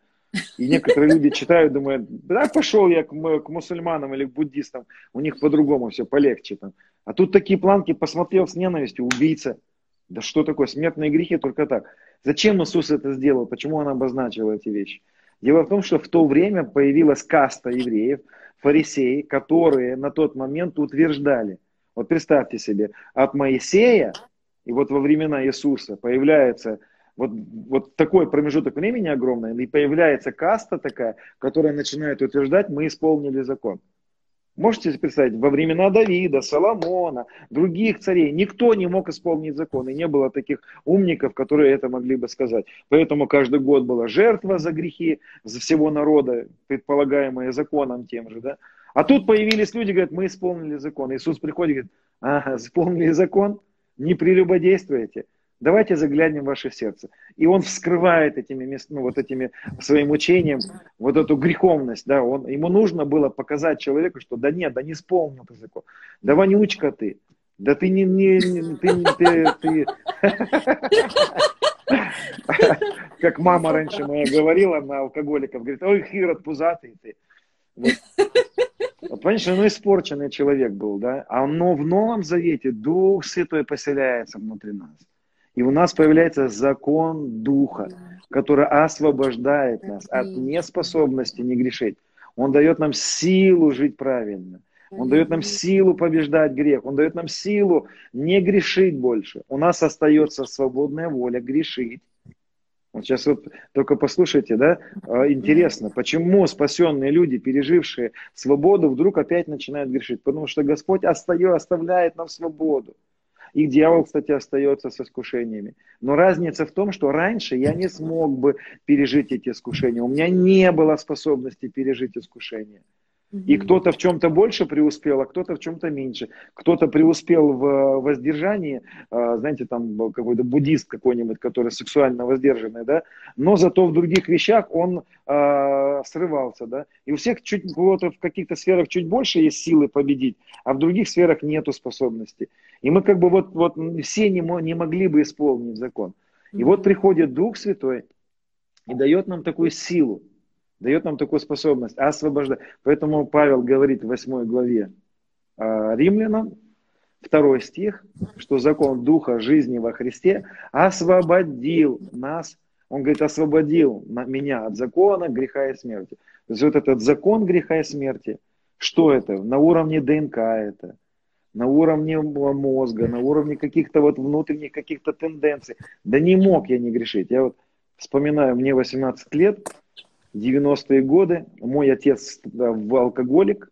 И некоторые люди читают, думают, да, пошел я к, к мусульманам или к буддистам, у них по-другому все, полегче там. А тут такие планки, посмотрел с ненавистью, убийца. Да что такое, смертные грехи только так. Зачем Иисус это сделал, почему он обозначил эти вещи? Дело в том, что в то время появилась каста евреев, фарисеи, которые на тот момент утверждали, вот представьте себе, от Моисея и вот во времена Иисуса появляется вот, вот такой промежуток времени огромный, и появляется каста такая, которая начинает утверждать, мы исполнили закон. Можете себе представить, во времена Давида, Соломона, других царей, никто не мог исполнить закон, и не было таких умников, которые это могли бы сказать. Поэтому каждый год была жертва за грехи, за всего народа, предполагаемые законом тем же. Да? А тут появились люди, говорят, мы исполнили закон. Иисус приходит и говорит, ага, исполнили закон, не прелюбодействуете. Давайте заглянем в ваше сердце. И он вскрывает этими, ну, вот этими своим учением вот эту греховность. Да, он, ему нужно было показать человеку, что да нет, да не исполнил ты закон. Да вонючка ты. Да ты не, не, не ты, ты, ты. (laughs) Как мама раньше моя говорила на алкоголиков, говорит, ой, Хирот, пузатый ты. Вот. Понимаешь, ну испорченный человек был, да? А но в Новом Завете Дух Святой поселяется внутри нас. И у нас появляется закон Духа, который освобождает нас от неспособности не грешить. Он дает нам силу жить правильно. Он дает нам силу побеждать грех. Он дает нам силу не грешить больше. У нас остается свободная воля грешить вот сейчас вот только послушайте, да, а, интересно, почему спасенные люди, пережившие свободу, вдруг опять начинают грешить? Потому что Господь оставляет нам свободу. И дьявол, кстати, остается с искушениями. Но разница в том, что раньше я не смог бы пережить эти искушения. У меня не было способности пережить искушения. И кто-то в чем-то больше преуспел, а кто-то в чем-то меньше. Кто-то преуспел в воздержании, а, знаете, там какой-то буддист какой-нибудь, который сексуально воздержанный, да, но зато в других вещах он э, срывался, да. И у всех чуть вот в каких-то сферах чуть больше есть силы победить, а в других сферах нету способности. И мы как бы вот, вот все не, не могли бы исполнить закон. И вот приходит Дух Святой и дает нам такую силу дает нам такую способность освобождать. Поэтому Павел говорит в 8 главе а, римлянам, второй стих, что закон Духа жизни во Христе освободил нас, он говорит, освободил меня от закона греха и смерти. То есть вот этот закон греха и смерти, что это? На уровне ДНК это, на уровне мозга, на уровне каких-то вот внутренних каких-то тенденций. Да не мог я не грешить. Я вот вспоминаю, мне 18 лет, 90-е годы. Мой отец в алкоголик.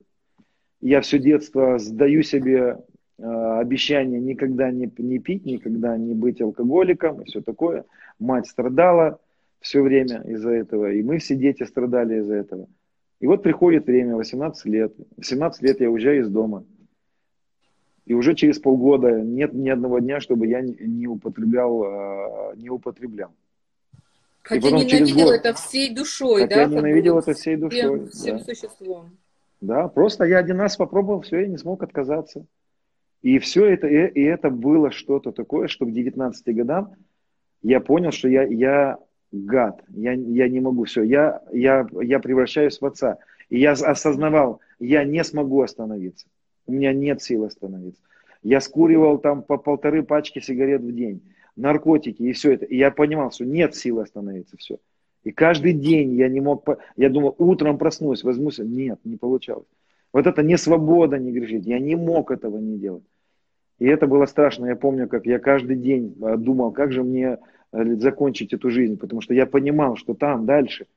Я все детство сдаю себе э, обещание никогда не, не пить, никогда не быть алкоголиком и все такое. Мать страдала все время из-за этого, и мы все дети страдали из-за этого. И вот приходит время, 18 лет. 18 лет я уезжаю из дома. И уже через полгода нет ни одного дня, чтобы я не употреблял, э, не употреблял. Хотя ненавидел год, это всей душой, хотя да? Я ненавидел это всей душой. Всем, всем да. существом. Да, просто я один раз попробовал, все, я не смог отказаться. И все это, и, и это было что-то такое, что к 19 годам я понял, что я, я гад, я, я не могу, все, я, я, я превращаюсь в отца. И я осознавал, я не смогу остановиться. У меня нет сил остановиться. Я скуривал там по полторы пачки сигарет в день наркотики и все это. И я понимал, что нет силы остановиться, все. И каждый день я не мог, я думал, утром проснусь, возьмусь, нет, не получалось. Вот это не свобода не грешить, я не мог этого не делать. И это было страшно, я помню, как я каждый день э, думал, как же мне э, закончить эту жизнь, потому что я понимал, что там, дальше,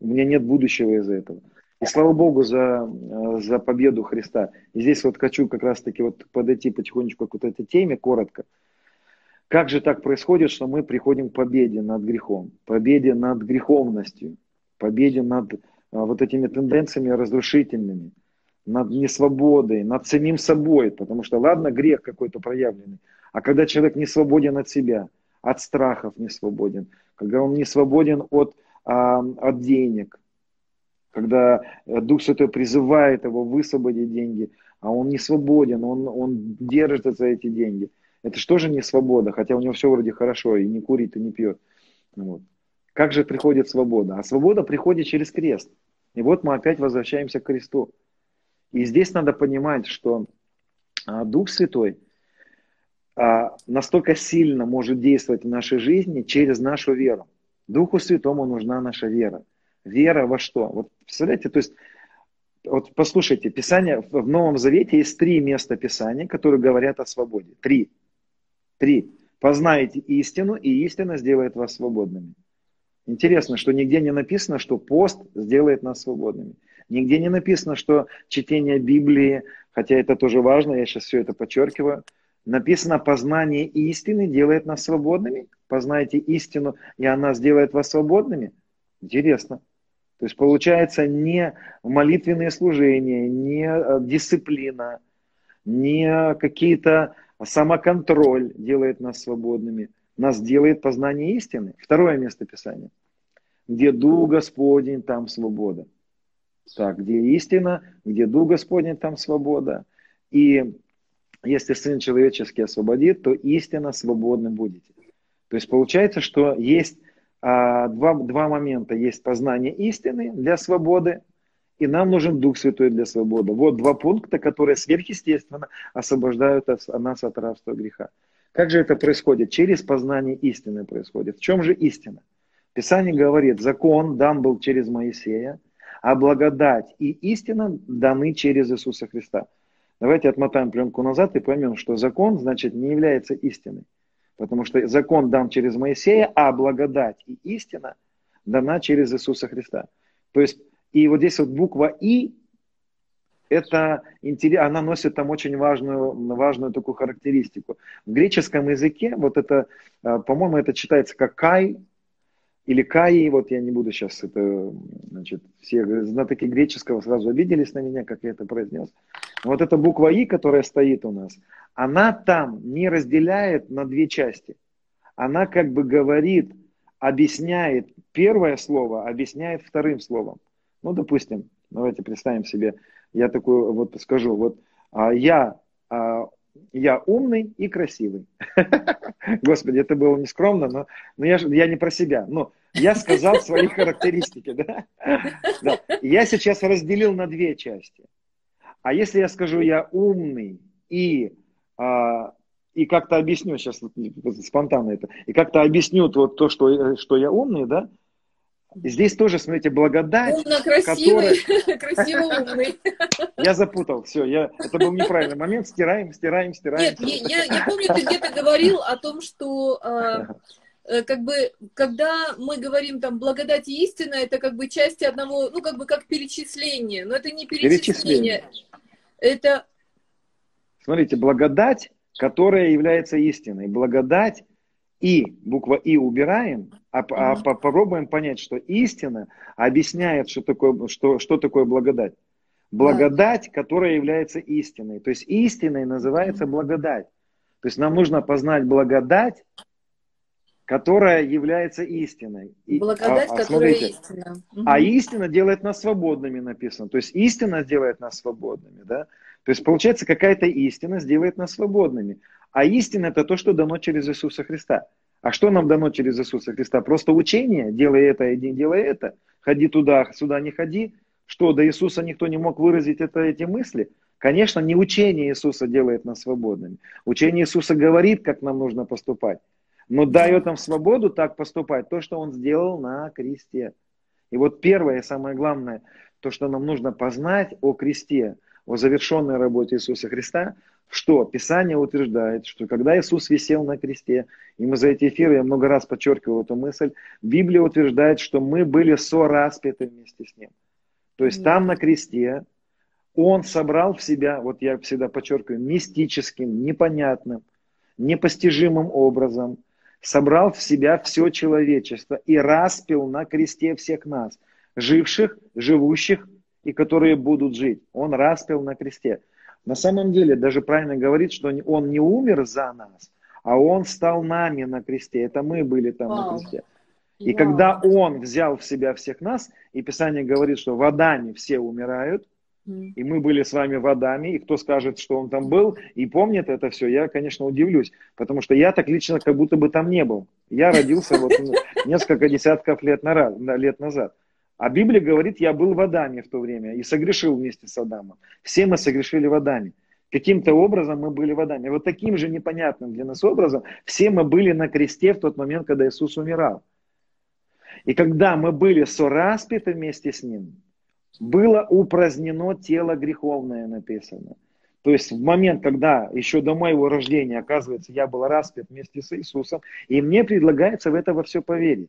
у меня нет будущего из-за этого. И слава Богу за, э, за победу Христа. И здесь вот хочу как раз-таки вот подойти потихонечку к вот этой теме, коротко. Как же так происходит, что мы приходим к победе над грехом, победе над греховностью, победе над вот этими тенденциями разрушительными, над несвободой, над самим собой, потому что, ладно, грех какой-то проявленный, а когда человек не свободен от себя, от страхов не свободен, когда он не свободен от, а, от денег, когда Дух Святой призывает его высвободить деньги, а он не свободен, он, он держится за эти деньги. Это же не свобода, хотя у него все вроде хорошо, и не курит, и не пьет. Вот. Как же приходит свобода? А свобода приходит через крест. И вот мы опять возвращаемся к кресту. И здесь надо понимать, что а, Дух Святой а, настолько сильно может действовать в нашей жизни через нашу веру. Духу Святому нужна наша вера. Вера во что? Вот представляете, то есть, вот послушайте, Писание, в Новом Завете есть три места Писания, которые говорят о свободе. Три. Три. Познаете истину, и истина сделает вас свободными. Интересно, что нигде не написано, что пост сделает нас свободными. Нигде не написано, что чтение Библии, хотя это тоже важно, я сейчас все это подчеркиваю, написано познание истины делает нас свободными. Познайте истину, и она сделает вас свободными. Интересно. То есть получается не молитвенные служения, не э, дисциплина, не какие-то самоконтроль делает нас свободными. Нас делает познание истины. Второе место Писания. Где Дух Господень, там свобода. Так, где истина, где Дух Господень, там свобода. И если Сын Человеческий освободит, то истинно свободным будете. То есть получается, что есть а, два, два момента. Есть познание истины для свободы, и нам нужен Дух Святой для свободы. Вот два пункта, которые сверхъестественно освобождают нас от рабства греха. Как же это происходит? Через познание истины происходит. В чем же истина? Писание говорит, закон дан был через Моисея, а благодать и истина даны через Иисуса Христа. Давайте отмотаем пленку назад и поймем, что закон, значит, не является истиной. Потому что закон дан через Моисея, а благодать и истина дана через Иисуса Христа. То есть, и вот здесь вот буква И, это, она носит там очень важную, важную такую характеристику. В греческом языке, вот это, а, по-моему, это читается как Кай, или Каи, вот я не буду сейчас это, значит, все знатоки греческого сразу обиделись на меня, как я это произнес. Вот эта буква И, которая стоит у нас, она там не разделяет на две части. Она как бы говорит, объясняет первое слово, объясняет вторым словом. Ну, допустим, давайте представим себе, я такую вот скажу, вот а, я а, я умный и красивый. (laughs) Господи, это было нескромно, но, но я, я не про себя. Но я сказал свои (laughs) характеристики. Да? Да. Я сейчас разделил на две части. А если я скажу, я умный и, а, и как-то объясню, сейчас спонтанно это, и как-то объясню вот то, что, что я умный, да, Здесь тоже, смотрите, благодать. Умно, красивый, которая... (laughs) красиво умный. Я запутал, все, я... это был неправильный момент, стираем, стираем, стираем. Нет, я, я, я помню, ты где-то говорил о том, что э, как бы, когда мы говорим там благодать и истина, это как бы части одного, ну как бы как перечисление, но это не перечисление, перечисление. это... Смотрите, благодать, которая является истиной, благодать и, буква И убираем, а, а попробуем понять, что истина объясняет, что такое, что, что такое благодать. Благодать, да. которая является истиной. То есть истиной называется благодать. То есть нам нужно познать благодать, которая является истиной. Благодать, а, а, которая смотрите, истина. А истина делает нас свободными, написано. То есть истина делает нас свободными, да? То есть получается какая-то истина сделает нас свободными. А истина это то, что дано через Иисуса Христа. А что нам дано через Иисуса Христа? Просто учение, делай это и делай это. Ходи туда, сюда не ходи. Что, до Иисуса никто не мог выразить это, эти мысли? Конечно, не учение Иисуса делает нас свободными. Учение Иисуса говорит, как нам нужно поступать. Но дает нам свободу так поступать, то, что Он сделал на кресте. И вот первое и самое главное, то, что нам нужно познать о кресте, о завершенной работе Иисуса Христа, что Писание утверждает, что когда Иисус висел на кресте, и мы за эти эфиры, я много раз подчеркивал эту мысль, Библия утверждает, что мы были сораспяты вместе с Ним. То есть там на кресте Он собрал в себя, вот я всегда подчеркиваю, мистическим, непонятным, непостижимым образом, собрал в себя все человечество и распил на кресте всех нас. живших, живущих и которые будут жить. Он распил на кресте. На самом деле даже правильно говорит, что он не умер за нас, а он стал нами на кресте. Это мы были там Вау. на кресте. И Вау. когда он взял в себя всех нас, и Писание говорит, что в Адаме все умирают, и мы были с вами в Адаме, и кто скажет, что он там был, и помнит это все, я, конечно, удивлюсь, потому что я так лично как будто бы там не был. Я родился вот несколько десятков лет, на, лет назад. А Библия говорит, я был в Адаме в то время и согрешил вместе с Адамом. Все мы согрешили в Адаме. Каким-то образом мы были в Адаме. Вот таким же непонятным для нас образом все мы были на кресте в тот момент, когда Иисус умирал. И когда мы были сораспяты вместе с Ним, было упразднено тело греховное, написано. То есть в момент, когда еще до моего рождения, оказывается, я был распят вместе с Иисусом, и мне предлагается в это во все поверить.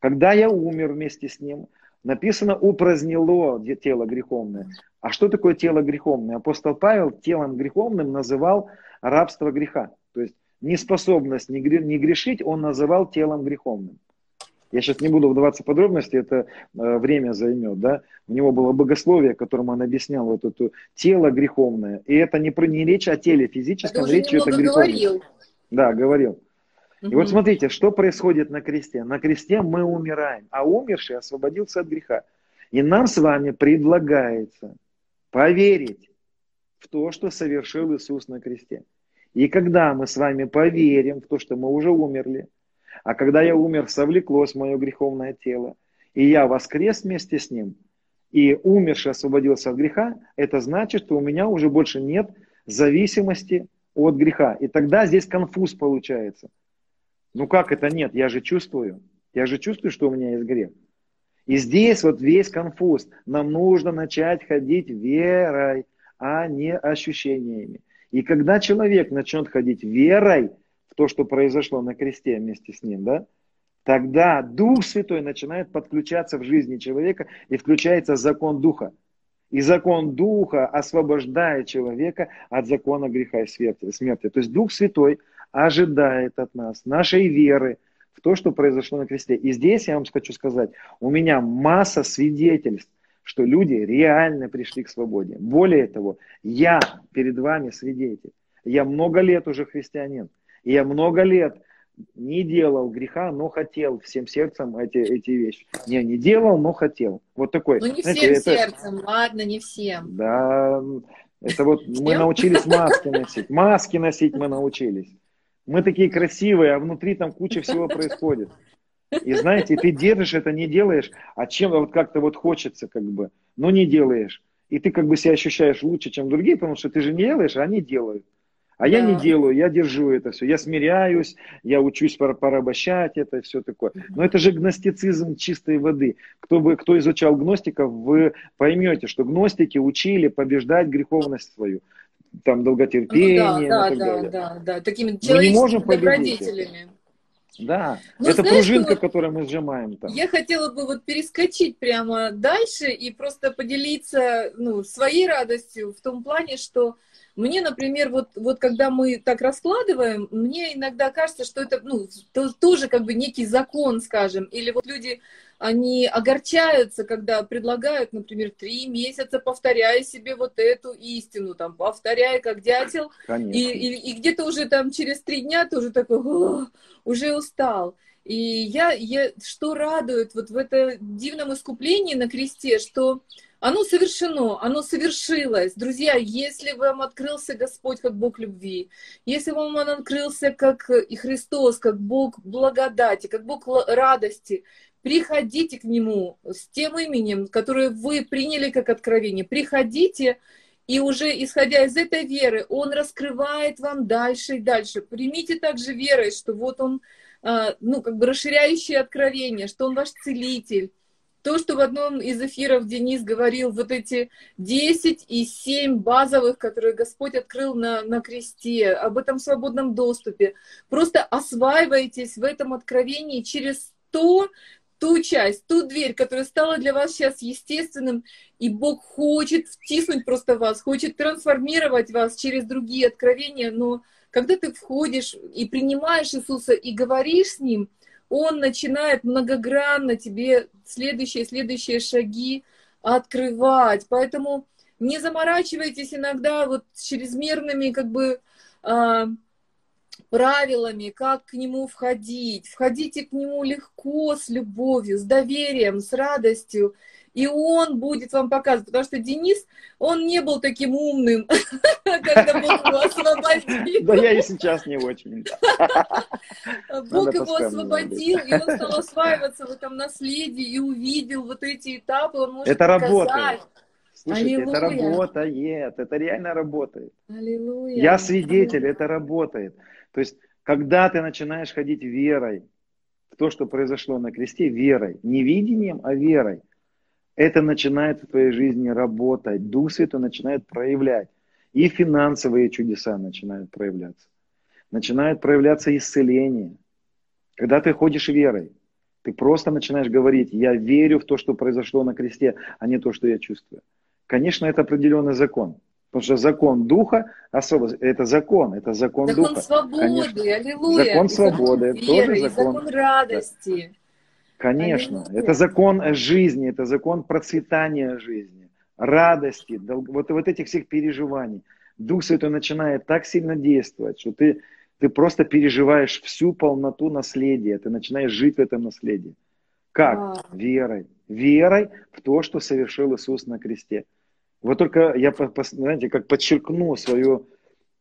Когда я умер вместе с Ним, Написано упразднило тело греховное. А что такое тело греховное? Апостол Павел телом греховным называл рабство греха. То есть неспособность не грешить он называл телом греховным. Я сейчас не буду вдаваться в подробности, это э, время займет. Да? У него было богословие, которым он объяснял вот это тело греховное. И это не, про, не речь о теле физическом, речь это греховное. Говорил. Да, говорил. И вот смотрите, что происходит на кресте. На кресте мы умираем, а умерший освободился от греха. И нам с вами предлагается поверить в то, что совершил Иисус на кресте. И когда мы с вами поверим в то, что мы уже умерли, а когда я умер, совлеклось мое греховное тело, и я воскрес вместе с ним, и умерший освободился от греха, это значит, что у меня уже больше нет зависимости от греха. И тогда здесь конфуз получается – ну как это нет? Я же чувствую. Я же чувствую, что у меня есть грех. И здесь вот весь конфуз. Нам нужно начать ходить верой, а не ощущениями. И когда человек начнет ходить верой в то, что произошло на кресте вместе с ним, да, тогда Дух Святой начинает подключаться в жизни человека и включается закон Духа. И закон Духа освобождает человека от закона греха и смерти. То есть Дух Святой – ожидает от нас, нашей веры в то, что произошло на кресте. И здесь я вам хочу сказать, у меня масса свидетельств, что люди реально пришли к свободе. Более того, я перед вами свидетель. Я много лет уже христианин. И я много лет не делал греха, но хотел всем сердцем эти, эти вещи. Не, не делал, но хотел. Вот такой. Ну не знаете, всем это... сердцем, ладно, не всем. Да, это вот мы научились маски (laughs) носить. Маски носить мы научились. Мы такие красивые, а внутри там куча всего происходит. И знаете, ты держишь это, не делаешь, а чем вот как-то вот хочется, как бы, но не делаешь. И ты как бы себя ощущаешь лучше, чем другие, потому что ты же не делаешь, а они делают. А да. я не делаю, я держу это все. Я смиряюсь, я учусь порабощать это, все такое. Но это же гностицизм чистой воды. Кто, бы, кто изучал гностиков, вы поймете, что гностики учили побеждать греховность свою там долготерпение. Ну, да, да, да, да, да, такими человеческими добродетелями. Да, ну, это знаешь, пружинка, вот которую мы сжимаем там. Я хотела бы вот перескочить прямо дальше и просто поделиться ну, своей радостью в том плане, что мне, например, вот, вот когда мы так раскладываем, мне иногда кажется, что это ну, то, тоже как бы некий закон, скажем, или вот люди они огорчаются, когда предлагают, например, три месяца, повторяя себе вот эту истину, там, повторяя как дятел, и, и, и где-то уже там через три дня ты уже такой, уже устал. И я, я, что радует вот в этом дивном искуплении на кресте, что оно совершено, оно совершилось. Друзья, если вам открылся Господь как Бог любви, если вам Он открылся как и Христос, как Бог благодати, как Бог радости, приходите к Нему с тем именем, которое вы приняли как откровение. Приходите, и уже исходя из этой веры, Он раскрывает вам дальше и дальше. Примите также верой, что вот Он, а, ну, как бы расширяющее откровение, что Он ваш целитель. То, что в одном из эфиров Денис говорил, вот эти 10 и 7 базовых, которые Господь открыл на, на кресте, об этом свободном доступе. Просто осваивайтесь в этом откровении через то, ту часть, ту дверь, которая стала для вас сейчас естественным, и Бог хочет втиснуть просто вас, хочет трансформировать вас через другие откровения, но когда ты входишь и принимаешь Иисуса и говоришь с Ним, Он начинает многогранно тебе следующие, следующие шаги открывать. Поэтому не заморачивайтесь иногда вот чрезмерными как бы а, правилами, как к нему входить. Входите к нему легко, с любовью, с доверием, с радостью. И он будет вам показывать, потому что Денис, он не был таким умным, (laughs) когда Бог его освободил. Да я и сейчас не очень. Бог его освободил, и он стал осваиваться в этом наследии и увидел вот эти этапы, он может Это работает. Слушайте, Аллилуйя. это работает, это реально работает. Аллилуйя. Я свидетель, это работает. То есть, когда ты начинаешь ходить верой в то, что произошло на кресте, верой, не видением, а верой, это начинает в твоей жизни работать. Дух Святой начинает проявлять. И финансовые чудеса начинают проявляться. Начинает проявляться исцеление. Когда ты ходишь верой, ты просто начинаешь говорить, я верю в то, что произошло на кресте, а не то, что я чувствую. Конечно, это определенный закон. Потому что закон духа особо, это закон, это закон, закон духа. Закон свободы, Конечно. аллилуйя. Закон свободы, веры, тоже закон. закон радости. Конечно, аллилуйя. это закон жизни, это закон процветания жизни, радости, вот, вот этих всех переживаний. Дух Святой начинает так сильно действовать, что ты, ты просто переживаешь всю полноту наследия, ты начинаешь жить в этом наследии. Как? А. Верой. Верой в то, что совершил Иисус на кресте. Вот только я, знаете, как подчеркну свою,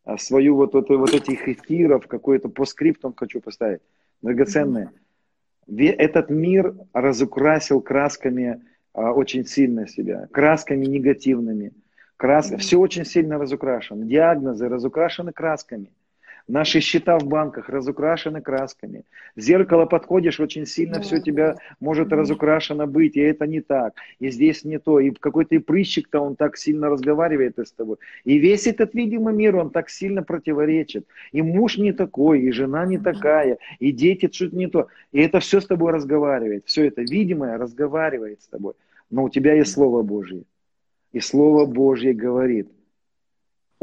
а, свою вот, вот, вот этих эфиров, какой-то по скриптам хочу поставить. Драгоценные. Этот мир разукрасил красками а, очень сильно себя, красками негативными. Крас... Все очень сильно разукрашено. Диагнозы разукрашены красками. Наши счета в банках разукрашены красками. В зеркало подходишь, очень сильно да. все тебя может разукрашено быть, и это не так. И здесь не то. И какой-то и прыщик-то он так сильно разговаривает с тобой. И весь этот видимый мир, он так сильно противоречит. И муж не такой, и жена не такая, и дети что-то не то. И это все с тобой разговаривает. Все это видимое разговаривает с тобой. Но у тебя есть Слово Божье. И Слово Божье говорит –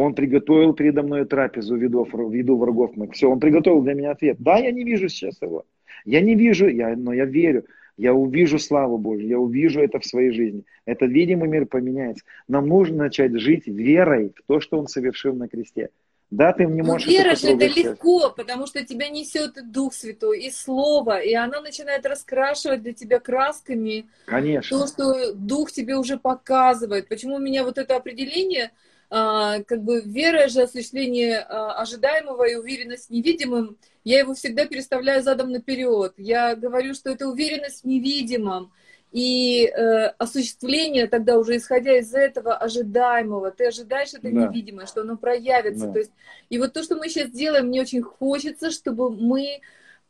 он приготовил передо мной трапезу видов, виду врагов моих. Все, он приготовил для меня ответ. Да, я не вижу сейчас его. Я не вижу, я, но я верю. Я увижу славу Божью, я увижу это в своей жизни. Этот видимый мир поменяется. Нам нужно начать жить верой в то, что Он совершил на кресте. Да, ты не можешь. Но вера же это легко, потому что тебя несет Дух Святой и Слово, и она начинает раскрашивать для тебя красками Конечно. то, что Дух тебе уже показывает. Почему у меня вот это определение как бы вера же осуществление а, ожидаемого и уверенность невидимым, я его всегда переставляю задом наперед. Я говорю, что это уверенность в невидимом. И э, осуществление тогда уже исходя из этого ожидаемого, ты ожидаешь это да. невидимое, что оно проявится. Да. То есть, и вот то, что мы сейчас делаем, мне очень хочется, чтобы мы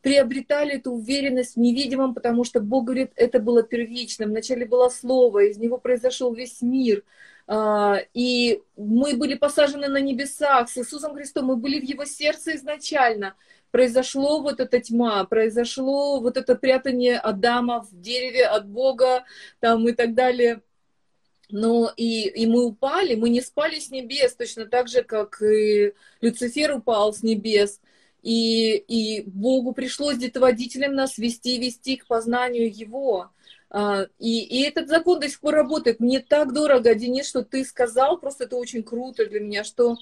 приобретали эту уверенность в невидимом, потому что Бог говорит, это было первичным. Вначале было слово, из него произошел весь мир. А, и мы были посажены на небесах с Иисусом Христом, мы были в Его сердце изначально. Произошло вот эта тьма, произошло вот это прятание Адама в дереве от Бога там и так далее. Но и, и мы упали, мы не спали с небес, точно так же, как и Люцифер упал с небес. И, и Богу пришлось где-то водителем нас вести, вести к познанию Его. А, и, и этот закон до сих пор работает. Мне так дорого, Денис, что ты сказал, просто это очень круто для меня, что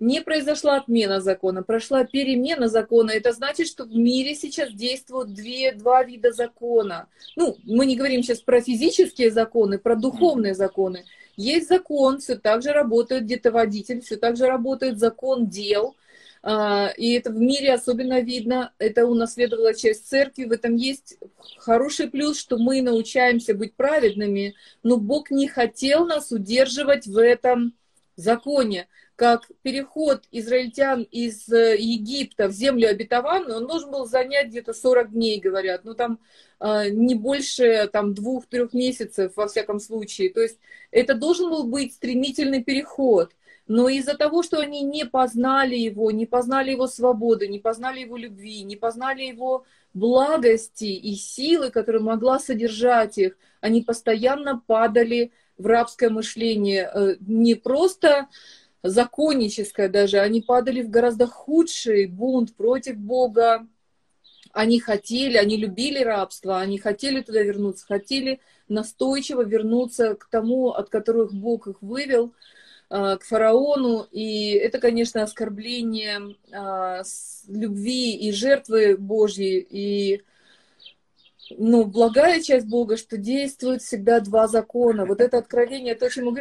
не произошла отмена закона, прошла перемена закона. Это значит, что в мире сейчас действуют две, два вида закона. Ну, мы не говорим сейчас про физические законы, про духовные законы. Есть закон, все так же работает где-то водитель, все так же работает закон дел – и это в мире особенно видно, это унаследовала часть церкви, в этом есть хороший плюс, что мы научаемся быть праведными, но Бог не хотел нас удерживать в этом законе, как переход израильтян из э, Египта в землю обетованную, он должен был занять где-то 40 дней, говорят, ну там а, не больше там двух-трех месяцев во всяком случае. То есть это должен был быть стремительный переход – но из-за того, что они не познали его, не познали его свободы, не познали его любви, не познали его благости и силы, которые могла содержать их, они постоянно падали в рабское мышление. Э, не просто законническое даже, они падали в гораздо худший бунт против Бога, они хотели, они любили рабство, они хотели туда вернуться, хотели настойчиво вернуться к тому, от которых Бог их вывел, к фараону. И это, конечно, оскорбление а, любви и жертвы Божьей. И ну, благая часть Бога, что действует всегда два закона. Вот это откровение, то, мы